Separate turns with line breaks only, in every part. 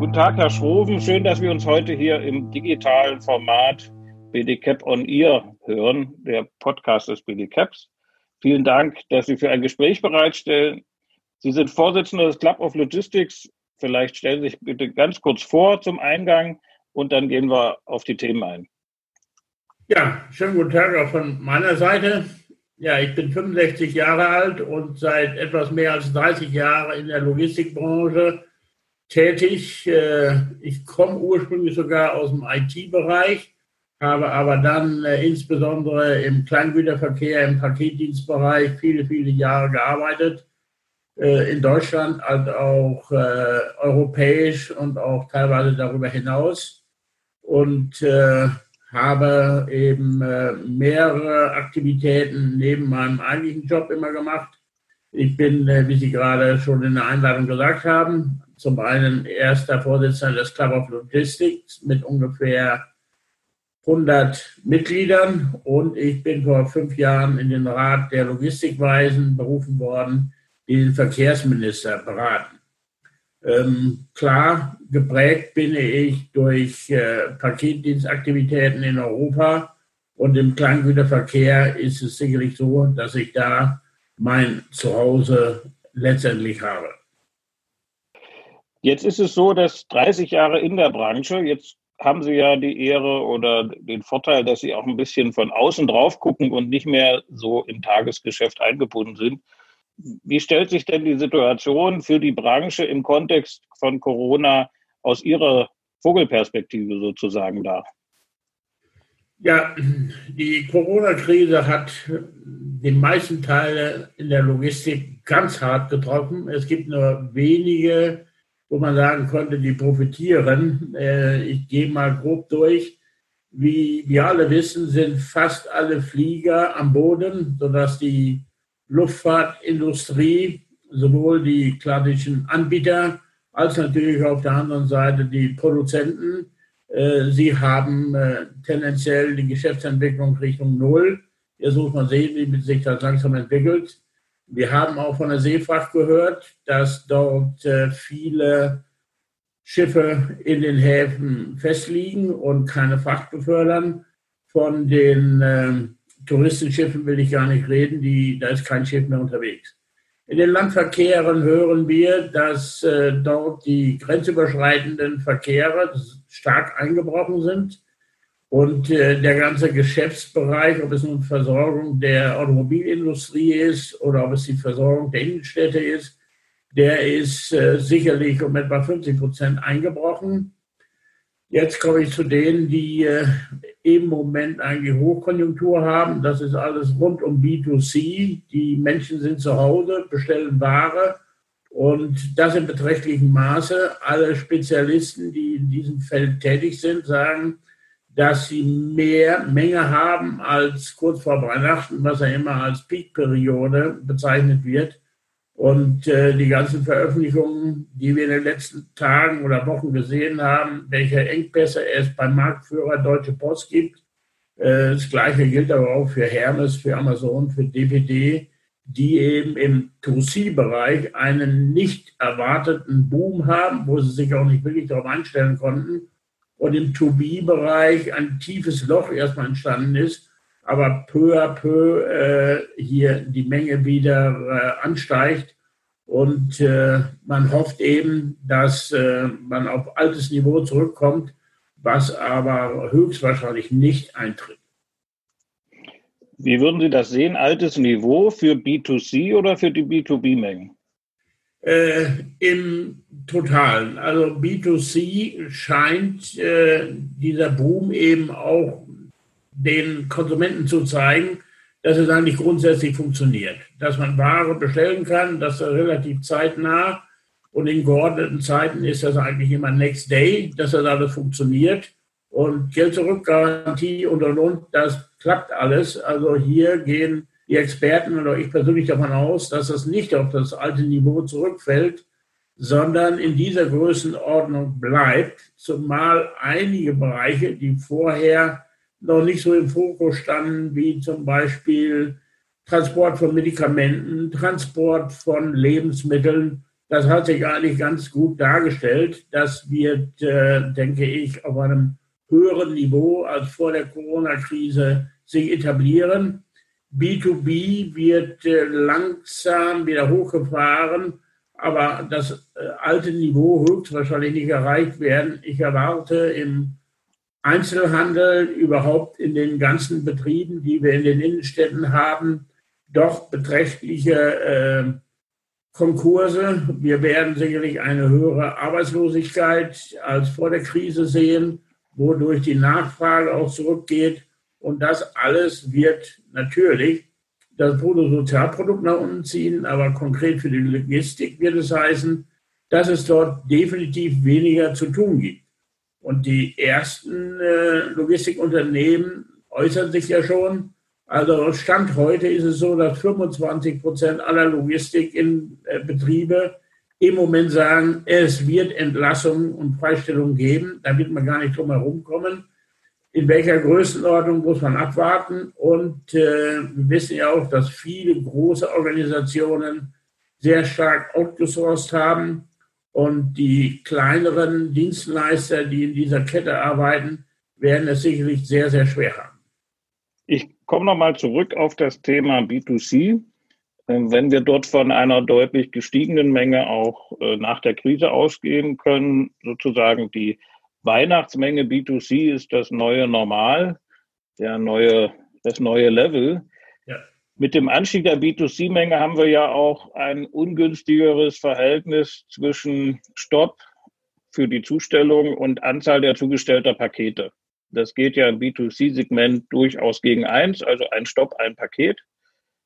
Guten Tag, Herr Schroven. Schön, dass wir uns heute hier im digitalen Format BDCAP on Ear hören, der Podcast des BDCAPs. Vielen Dank, dass Sie für ein Gespräch bereitstellen. Sie sind Vorsitzender des Club of Logistics. Vielleicht stellen Sie sich bitte ganz kurz vor zum Eingang und dann gehen wir auf die Themen ein.
Ja, schönen guten Tag auch von meiner Seite. Ja, ich bin 65 Jahre alt und seit etwas mehr als 30 Jahren in der Logistikbranche tätig. Äh, ich komme ursprünglich sogar aus dem IT-Bereich, habe aber dann äh, insbesondere im Kleingüterverkehr, im Paketdienstbereich viele, viele Jahre gearbeitet. Äh, in Deutschland als auch europäisch und auch teilweise darüber hinaus. Und habe eben mehrere Aktivitäten neben meinem eigentlichen Job immer gemacht. Ich bin, wie Sie gerade schon in der Einladung gesagt haben, zum einen erster Vorsitzender des Club of Logistics mit ungefähr 100 Mitgliedern und ich bin vor fünf Jahren in den Rat der Logistikweisen berufen worden, die den Verkehrsminister beraten. Ähm, klar, geprägt bin ich durch äh, Paketdienstaktivitäten in Europa und im Kleingüterverkehr ist es sicherlich so, dass ich da mein Zuhause letztendlich habe.
Jetzt ist es so, dass 30 Jahre in der Branche, jetzt haben Sie ja die Ehre oder den Vorteil, dass Sie auch ein bisschen von außen drauf gucken und nicht mehr so im Tagesgeschäft eingebunden sind. Wie stellt sich denn die Situation für die Branche im Kontext von Corona aus Ihrer Vogelperspektive sozusagen dar?
Ja, die Corona-Krise hat den meisten Teile in der Logistik ganz hart getroffen. Es gibt nur wenige wo man sagen konnte, die profitieren. Äh, ich gehe mal grob durch. Wie wir alle wissen, sind fast alle Flieger am Boden, sodass die Luftfahrtindustrie, sowohl die klassischen Anbieter als natürlich auf der anderen Seite die Produzenten, sie haben äh, tendenziell die Geschäftsentwicklung Richtung Null. Jetzt muss man sehen, wie sich das langsam entwickelt. Wir haben auch von der Seefracht gehört, dass dort äh, viele Schiffe in den Häfen festliegen und keine Fracht befördern. Von den äh, Touristenschiffen will ich gar nicht reden, die, da ist kein Schiff mehr unterwegs. In den Landverkehren hören wir, dass äh, dort die grenzüberschreitenden Verkehre stark eingebrochen sind und äh, der ganze Geschäftsbereich, ob es nun Versorgung der Automobilindustrie ist oder ob es die Versorgung der Innenstädte ist, der ist äh, sicherlich um etwa 50 Prozent eingebrochen. Jetzt komme ich zu denen, die äh, im Moment eigentlich Hochkonjunktur haben. Das ist alles rund um B2C. Die Menschen sind zu Hause, bestellen Ware und das in beträchtlichem Maße. Alle Spezialisten, die in diesem Feld tätig sind, sagen, dass sie mehr Menge haben als kurz vor Weihnachten, was ja immer als Peak-Periode bezeichnet wird. Und äh, die ganzen Veröffentlichungen, die wir in den letzten Tagen oder Wochen gesehen haben, welche Engpässe es beim Marktführer Deutsche Post gibt, äh, das Gleiche gilt aber auch für Hermes, für Amazon, für DPD, die eben im 2C-Bereich einen nicht erwarteten Boom haben, wo sie sich auch nicht wirklich darauf einstellen konnten und im To-Be-Bereich ein tiefes Loch erstmal entstanden ist, aber peu à peu äh, hier die Menge wieder äh, ansteigt. Und äh, man hofft eben, dass äh, man auf altes Niveau zurückkommt, was aber höchstwahrscheinlich nicht eintritt.
Wie würden Sie das sehen? Altes Niveau für B2C oder für die B2B-Mengen?
Äh, Im Totalen. Also B2C scheint äh, dieser Boom eben auch den Konsumenten zu zeigen, dass es eigentlich grundsätzlich funktioniert. Dass man Ware bestellen kann, dass er relativ zeitnah und in geordneten Zeiten ist das eigentlich immer Next Day, dass das alles funktioniert. Und Geld-Zurück-Garantie und und und, das klappt alles. Also hier gehen die Experten oder ich persönlich davon aus, dass das nicht auf das alte Niveau zurückfällt, sondern in dieser Größenordnung bleibt, zumal einige Bereiche, die vorher noch nicht so im Fokus standen, wie zum Beispiel Transport von Medikamenten, Transport von Lebensmitteln, Das hat sich eigentlich ganz gut dargestellt. Das wird, äh, denke ich, auf einem höheren Niveau als vor der Corona-Krise sich etablieren. B2B wird äh, langsam wieder hochgefahren, aber das äh, alte Niveau höchstwahrscheinlich nicht erreicht werden. Ich erwarte im Einzelhandel, überhaupt in den ganzen Betrieben, die wir in den Innenstädten haben, doch beträchtliche äh, Konkurse. Wir werden sicherlich eine höhere Arbeitslosigkeit als vor der Krise sehen, wodurch die Nachfrage auch zurückgeht. Und das alles wird natürlich das Bruttosozialprodukt nach unten ziehen, aber konkret für die Logistik wird es heißen, dass es dort definitiv weniger zu tun gibt. Und die ersten äh, Logistikunternehmen äußern sich ja schon, also Stand heute ist es so, dass 25 Prozent aller Logistikbetriebe im Moment sagen, es wird Entlassungen und Freistellungen geben. Da wird man gar nicht drum herum kommen. In welcher Größenordnung muss man abwarten? Und äh, wir wissen ja auch, dass viele große Organisationen sehr stark outgesourced haben und die kleineren Dienstleister, die in dieser Kette arbeiten, werden es sicherlich sehr, sehr schwer haben.
Ich komme nochmal zurück auf das Thema B2C. Ähm, wenn wir dort von einer deutlich gestiegenen Menge auch äh, nach der Krise ausgehen können, sozusagen die Weihnachtsmenge B2C ist das neue Normal, der neue, das neue Level. Ja. Mit dem Anstieg der B2C-Menge haben wir ja auch ein ungünstigeres Verhältnis zwischen Stopp für die Zustellung und Anzahl der zugestellter Pakete. Das geht ja im B2C-Segment durchaus gegen eins, also ein Stopp, ein Paket.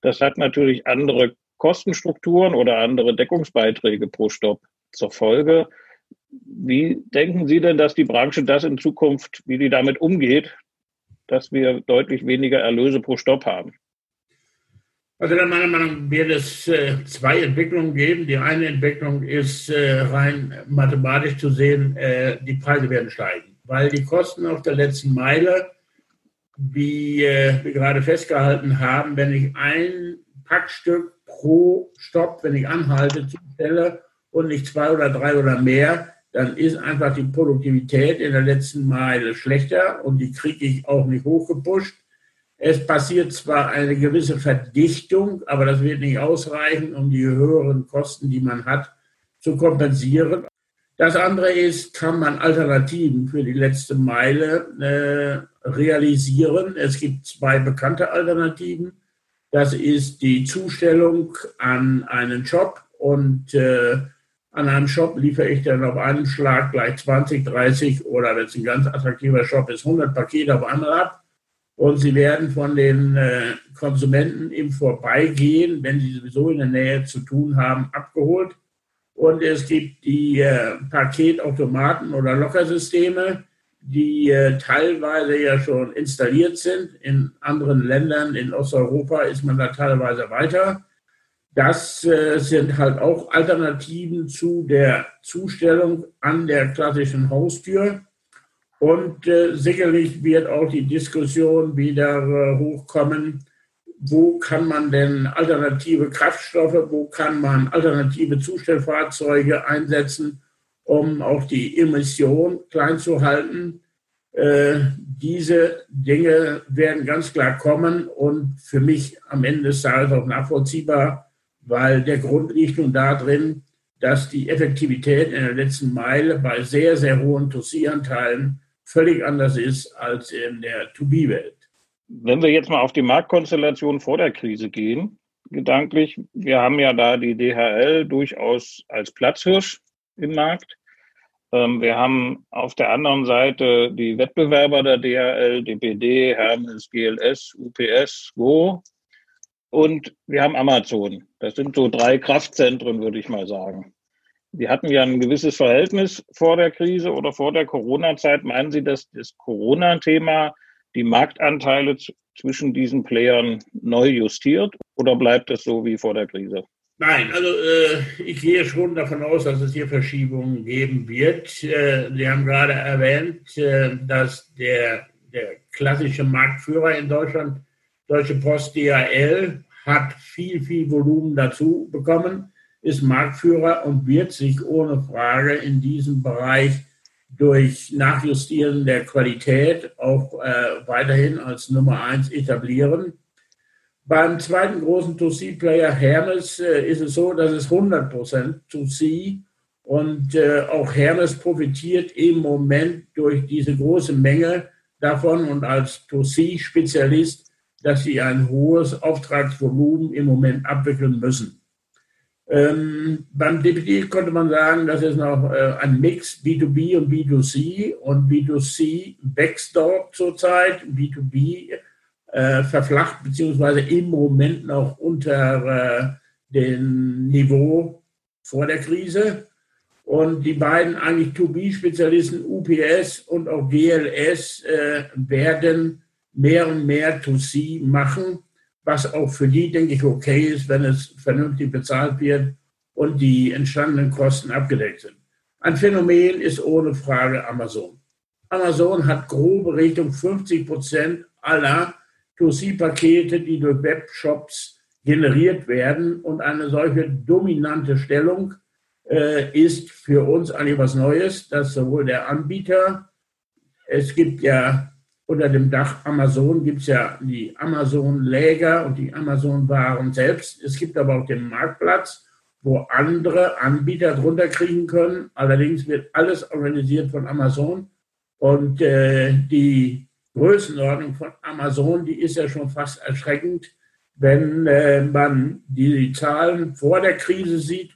Das hat natürlich andere Kostenstrukturen oder andere Deckungsbeiträge pro Stopp zur Folge. Wie denken Sie denn, dass die Branche das in Zukunft, wie die damit umgeht, dass wir deutlich weniger Erlöse pro Stopp haben?
Also meiner Meinung wird es äh, zwei Entwicklungen geben. Die eine Entwicklung ist äh, rein mathematisch zu sehen, äh, die Preise werden steigen weil die Kosten auf der letzten Meile, wie wir gerade festgehalten haben, wenn ich ein Packstück pro Stopp, wenn ich anhalte, zustelle und nicht zwei oder drei oder mehr, dann ist einfach die Produktivität in der letzten Meile schlechter und die kriege ich auch nicht hochgepusht. Es passiert zwar eine gewisse Verdichtung, aber das wird nicht ausreichen, um die höheren Kosten, die man hat, zu kompensieren. Das andere ist, kann man Alternativen für die letzte Meile äh, realisieren. Es gibt zwei bekannte Alternativen. Das ist die Zustellung an einen Shop und äh, an einem Shop liefere ich dann auf einen Schlag gleich 20, 30 oder wenn es ein ganz attraktiver Shop ist, 100 Pakete auf einmal ab. Und sie werden von den äh, Konsumenten im Vorbeigehen, wenn sie sowieso in der Nähe zu tun haben, abgeholt. Und es gibt die äh, Paketautomaten oder Lockersysteme, die äh, teilweise ja schon installiert sind. In anderen Ländern in Osteuropa ist man da teilweise weiter. Das äh, sind halt auch Alternativen zu der Zustellung an der klassischen Haustür. Und äh, sicherlich wird auch die Diskussion wieder äh, hochkommen, wo kann man denn alternative Kraftstoffe, wo kann man alternative Zustellfahrzeuge einsetzen, um auch die Emission klein zu halten. Äh, diese Dinge werden ganz klar kommen und für mich am Ende des Tages auch nachvollziehbar, weil der Grund liegt nun darin, dass die Effektivität in der letzten Meile bei sehr, sehr hohen To-C-Anteilen völlig anders ist als in der To-B-Welt.
Wenn wir jetzt mal auf die Marktkonstellation vor der Krise gehen, gedanklich, wir haben ja da die DHL durchaus als Platzhirsch im Markt. Ähm, wir haben auf der anderen Seite die Wettbewerber der DHL, DPD, Hermes, GLS, UPS, Go. Und wir haben Amazon. Das sind so drei Kraftzentren, würde ich mal sagen. Wir hatten ja ein gewisses Verhältnis vor der Krise oder vor der Corona-Zeit. Meinen Sie, dass das Corona-Thema die Marktanteile zwischen diesen Playern neu justiert oder bleibt es so wie vor der Krise?
Nein, also äh, ich gehe schon davon aus, dass es hier Verschiebungen geben wird. Äh, Sie haben gerade erwähnt, äh, dass der, der klassische Marktführer in Deutschland, Deutsche Post DHL, hat viel, viel Volumen dazu bekommen. ist Marktführer und wird sich ohne Frage in diesem Bereich durch Nachjustieren der Qualität auch äh, weiterhin als Nummer eins etablieren. Beim zweiten großen 2C-Player Hermes äh, ist es so, dass es 100% 2C und äh, auch Hermes profitiert im Moment durch diese große Menge davon und als 2C-Spezialist, dass sie ein hohes Auftragsvolumen im Moment abwickeln müssen. Ähm, beim DPD konnte man sagen, das ist noch äh, ein Mix B2B und B2C und B2C wächst dort zurzeit. B2B äh, verflacht beziehungsweise im Moment noch unter äh, dem Niveau vor der Krise. Und die beiden eigentlich 2B-Spezialisten UPS und auch GLS äh, werden mehr und mehr 2C machen, was auch für die, denke ich, okay ist, wenn es vernünftig bezahlt wird und die entstandenen Kosten abgedeckt sind. Ein Phänomen ist ohne Frage Amazon. Amazon hat grobe Richtung 50 Prozent aller 2C-Pakete, die durch Webshops generiert werden und eine solche dominante Stellung äh, ist für uns eigentlich was Neues, dass sowohl der Anbieter, es gibt ja unter dem Dach Amazon gibt es ja die Amazon-Läger und die Amazon-Waren selbst. Es gibt aber auch den Marktplatz, wo andere Anbieter drunter kriegen können. Allerdings wird alles organisiert von Amazon und äh, die Größenordnung von Amazon, die ist ja schon fast erschreckend, wenn äh, man die Zahlen vor der Krise sieht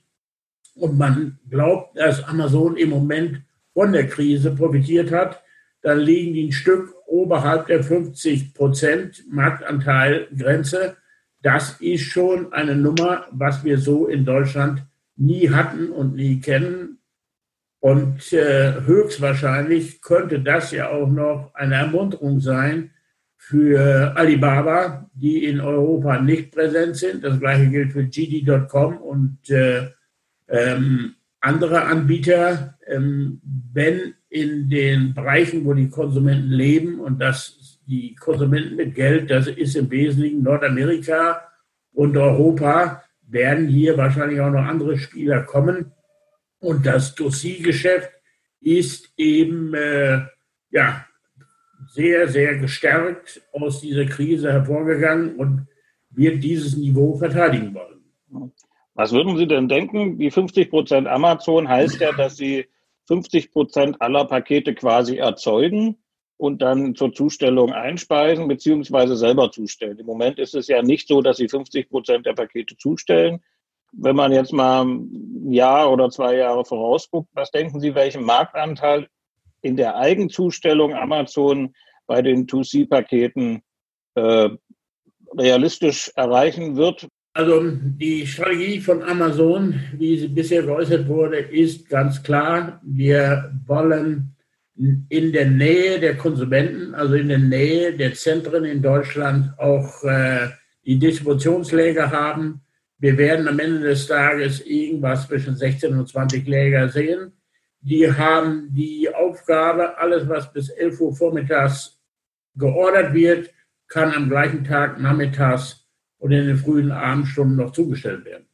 und man glaubt, dass Amazon im Moment von der Krise profitiert hat, dann liegen die ein Stück oberhalb der 50 Prozent Marktanteil Grenze. Das ist schon eine Nummer, was wir so in Deutschland nie hatten und nie kennen. Und äh, höchstwahrscheinlich könnte das ja auch noch eine Ermunterung sein für Alibaba, die in Europa nicht präsent sind. Das gleiche gilt für GD.com und äh, ähm, andere Anbieter. Ähm, wenn in den Bereichen, wo die Konsumenten leben und das die Konsumenten mit Geld, das ist im Wesentlichen Nordamerika und Europa, werden hier wahrscheinlich auch noch andere Spieler kommen und das Dossiergeschäft ist eben äh, ja, sehr, sehr gestärkt aus dieser Krise hervorgegangen und wird dieses Niveau verteidigen wollen.
Was würden Sie denn denken? Die 50 Prozent Amazon heißt ja, dass Sie 50 Prozent aller Pakete quasi erzeugen und dann zur Zustellung einspeisen beziehungsweise selber zustellen. Im Moment ist es ja nicht so, dass Sie 50 Prozent der Pakete zustellen, wenn man jetzt mal ein Jahr oder zwei Jahre vorausguckt, was denken Sie, welchen Marktanteil in der Eigenzustellung Amazon bei den 2C-Paketen äh, realistisch erreichen wird?
Also die Strategie von Amazon, wie sie bisher geäußert wurde, ist ganz klar, wir wollen in der Nähe der Konsumenten, also in der Nähe der Zentren in Deutschland auch äh, die Distributionsläger haben, wir werden am Ende des Tages irgendwas zwischen 16 und 20 Läger sehen. Die haben die Aufgabe, alles, was bis 11 Uhr vormittags geordert wird, kann am gleichen Tag nachmittags und in den frühen Abendstunden noch zugestellt werden.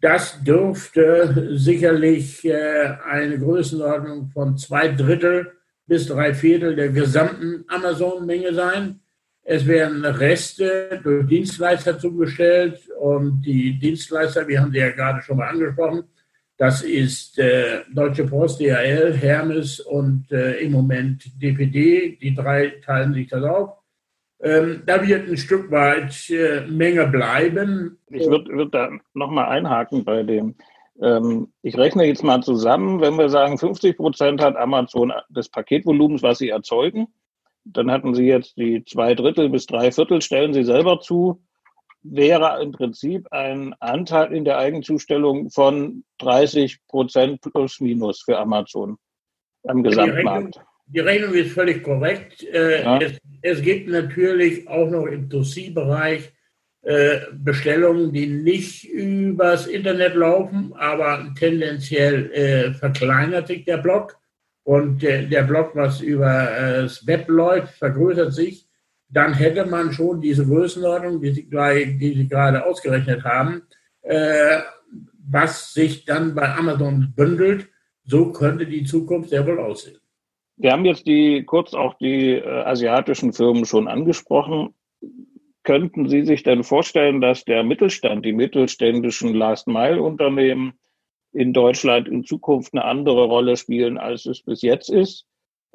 Das dürfte sicherlich äh, eine Größenordnung von zwei Drittel bis drei Viertel der gesamten Amazon-Menge sein. Es werden Reste durch Dienstleister zugestellt und die Dienstleister, wir haben sie ja gerade schon mal angesprochen, das ist äh, Deutsche Post, DHL, Hermes und äh, im Moment DPD. Die drei teilen sich das auf. Ähm, da wird ein Stück weit äh, Menge bleiben.
Ich würde würd da nochmal einhaken bei dem. Ähm, ich rechne jetzt mal zusammen, wenn wir sagen, 50 Prozent hat Amazon des Paketvolumens, was sie erzeugen dann hatten Sie jetzt die zwei Drittel bis drei Viertel, stellen Sie selber zu, wäre im Prinzip ein Anteil in der Eigenzustellung von 30 Prozent plus minus für Amazon am Gesamtmarkt.
Die Rechnung, ist völlig korrekt. Äh, ja. Es, es, gibt natürlich auch noch im Dossierbereich äh, Bestellungen, die nicht übers Internet laufen, aber tendenziell äh, verkleinert sich der Block und der, Block, was über das Web läuft, vergrößert sich, dann hätte man schon diese Größenordnung, die Sie, die Sie gerade ausgerechnet haben, äh, was sich dann bei Amazon bündelt. So könnte die Zukunft sehr wohl aussehen.
Wir haben jetzt die kurz auch die äh, asiatischen Firmen schon angesprochen. Könnten Sie sich denn vorstellen, dass der Mittelstand, die mittelständischen Last-Mile-Unternehmen in Deutschland in Zukunft eine andere Rolle spielen, als es bis jetzt ist?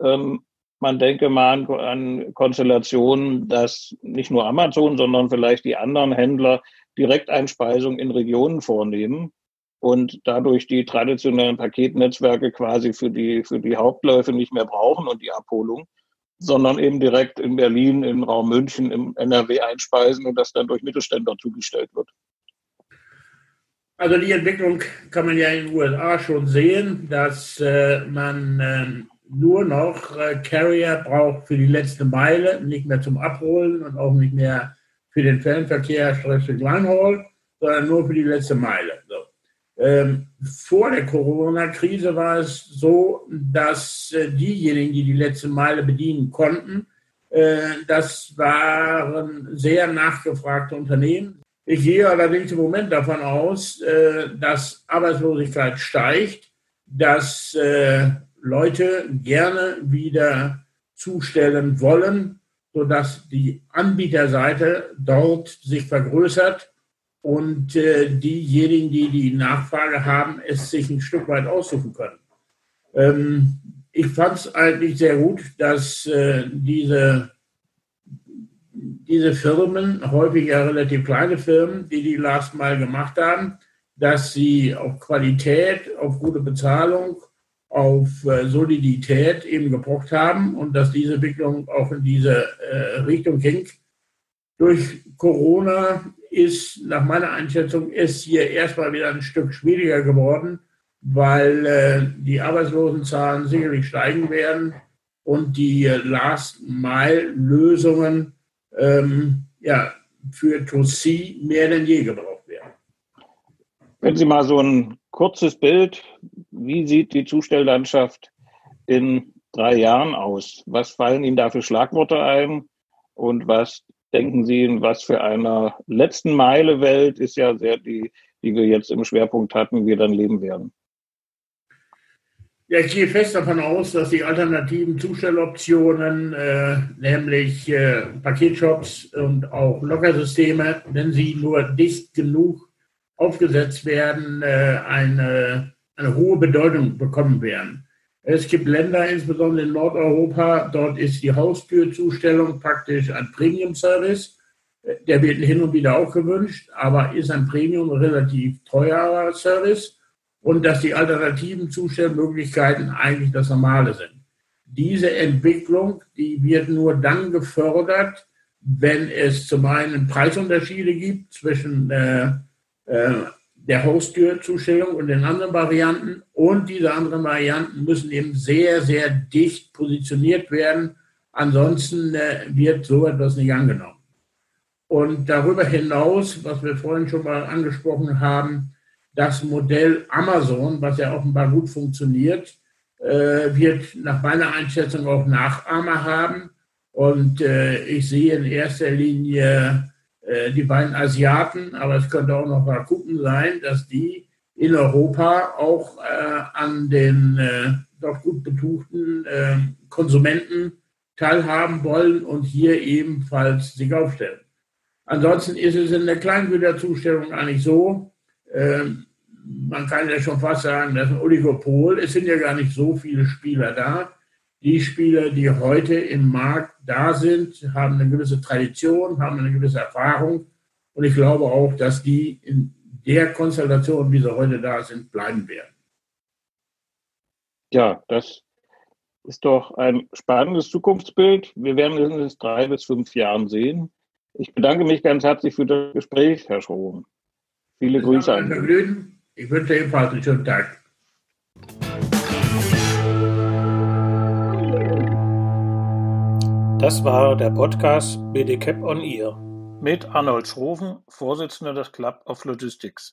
Ähm, man denke mal an, an Konstellationen, dass nicht nur Amazon, sondern vielleicht die anderen Händler Direkteinspeisung in Regionen vornehmen und dadurch die traditionellen Paketnetzwerke quasi für die, für die Hauptläufe nicht mehr brauchen und die Abholung, sondern eben direkt in Berlin, im Raum München, im NRW einspeisen und das dann durch Mittelständler zugestellt wird.
Also die Entwicklung kann man ja in den USA schon sehen, dass äh, man äh, nur noch äh, Carrier braucht für die letzte Meile, nicht mehr zum Abholen und auch nicht mehr für den Fernverkehr Schleswig-Holstein, sondern nur für die letzte Meile. So. Ähm, vor der Corona-Krise war es so, dass äh, diejenigen, die die letzte Meile bedienen konnten, äh, das waren sehr nachgefragte Unternehmen. Ich gehe allerdings im Moment davon aus, äh, dass Arbeitslosigkeit steigt, dass äh, Leute gerne wieder zustellen wollen, sodass die Anbieterseite dort sich vergrößert und äh, diejenigen, die die Nachfrage haben, es sich ein Stück weit aussuchen können. Ähm, ich fand es eigentlich sehr gut, dass äh, diese, diese Firmen, häufig ja relativ kleine Firmen, die die Last Mile gemacht haben, dass sie auf Qualität, auf gute Bezahlung, auf äh, Solidität eben gepocht haben und dass diese Entwicklung auch in diese äh, Richtung ging. Durch Corona ist nach meiner Einschätzung ist hier erstmal wieder ein Stück schwieriger geworden, weil äh, die Arbeitslosenzahlen sicherlich steigen werden und die Last-Mile-Lösungen ähm, ja, für To C mehr denn je gebraucht werden.
Wenn Sie mal so ein kurzes Bild, wie sieht die Zustelllandschaft in drei Jahren aus? Was fallen Ihnen da für Schlagworte ein und was denken Sie, in was für einer letzten Meile Welt ist ja sehr die, die wir jetzt im Schwerpunkt hatten, wir dann leben werden?
Ja, ich gehe fest davon aus, dass die alternativen Zustelloptionen, äh, nämlich äh, Paketshops und auch Lockersysteme, wenn sie nur dicht genug aufgesetzt werden, äh, eine, eine hohe Bedeutung bekommen werden. Es gibt Länder, insbesondere in Nordeuropa, dort ist die Haustürzustellung praktisch ein Premium-Service. Der wird hin und wieder auch gewünscht, aber ist ein Premium relativ teurer Service und dass die alternativen Zustellmöglichkeiten eigentlich das Normale sind. Diese Entwicklung, die wird nur dann gefördert, wenn es zum einen Preisunterschiede gibt zwischen äh, äh, der Haustürzustellung und den anderen Varianten. Und diese anderen Varianten müssen eben sehr, sehr dicht positioniert werden. Ansonsten äh, wird so etwas nicht angenommen. Und darüber hinaus, was wir vorhin schon mal angesprochen haben, das Modell Amazon, was ja offenbar gut funktioniert, äh, wird nach meiner Einschätzung auch Nachahmer haben. Und äh, ich sehe in erster Linie die beiden Asiaten, aber es könnte auch noch Rakuten sein, dass die in Europa auch äh, an den äh, doch gut betuchten äh, Konsumenten teilhaben wollen und hier ebenfalls sich aufstellen. Ansonsten ist es in der Kleingüterzustellung eigentlich so, äh, man kann ja schon fast sagen, das ist ein Oligopol. Es sind ja gar nicht so viele Spieler da die Spieler, die heute im Markt da sind, haben eine gewisse Tradition, haben eine gewisse Erfahrung. Und ich glaube auch, dass die in der Konstellation, wie sie heute da sind, bleiben werden.
Ja, das ist doch ein spannendes Zukunftsbild. Wir werden es in drei bis fünf Jahren sehen. Ich bedanke mich ganz herzlich für das Gespräch, Herr Schroben. Viele Grüße an
Sie. Ich wünsche ebenfalls einen schönen Tag.
Das war der Podcast BDCAP on Ear mit Arnold Schroven, Vorsitzender des Club of Logistics.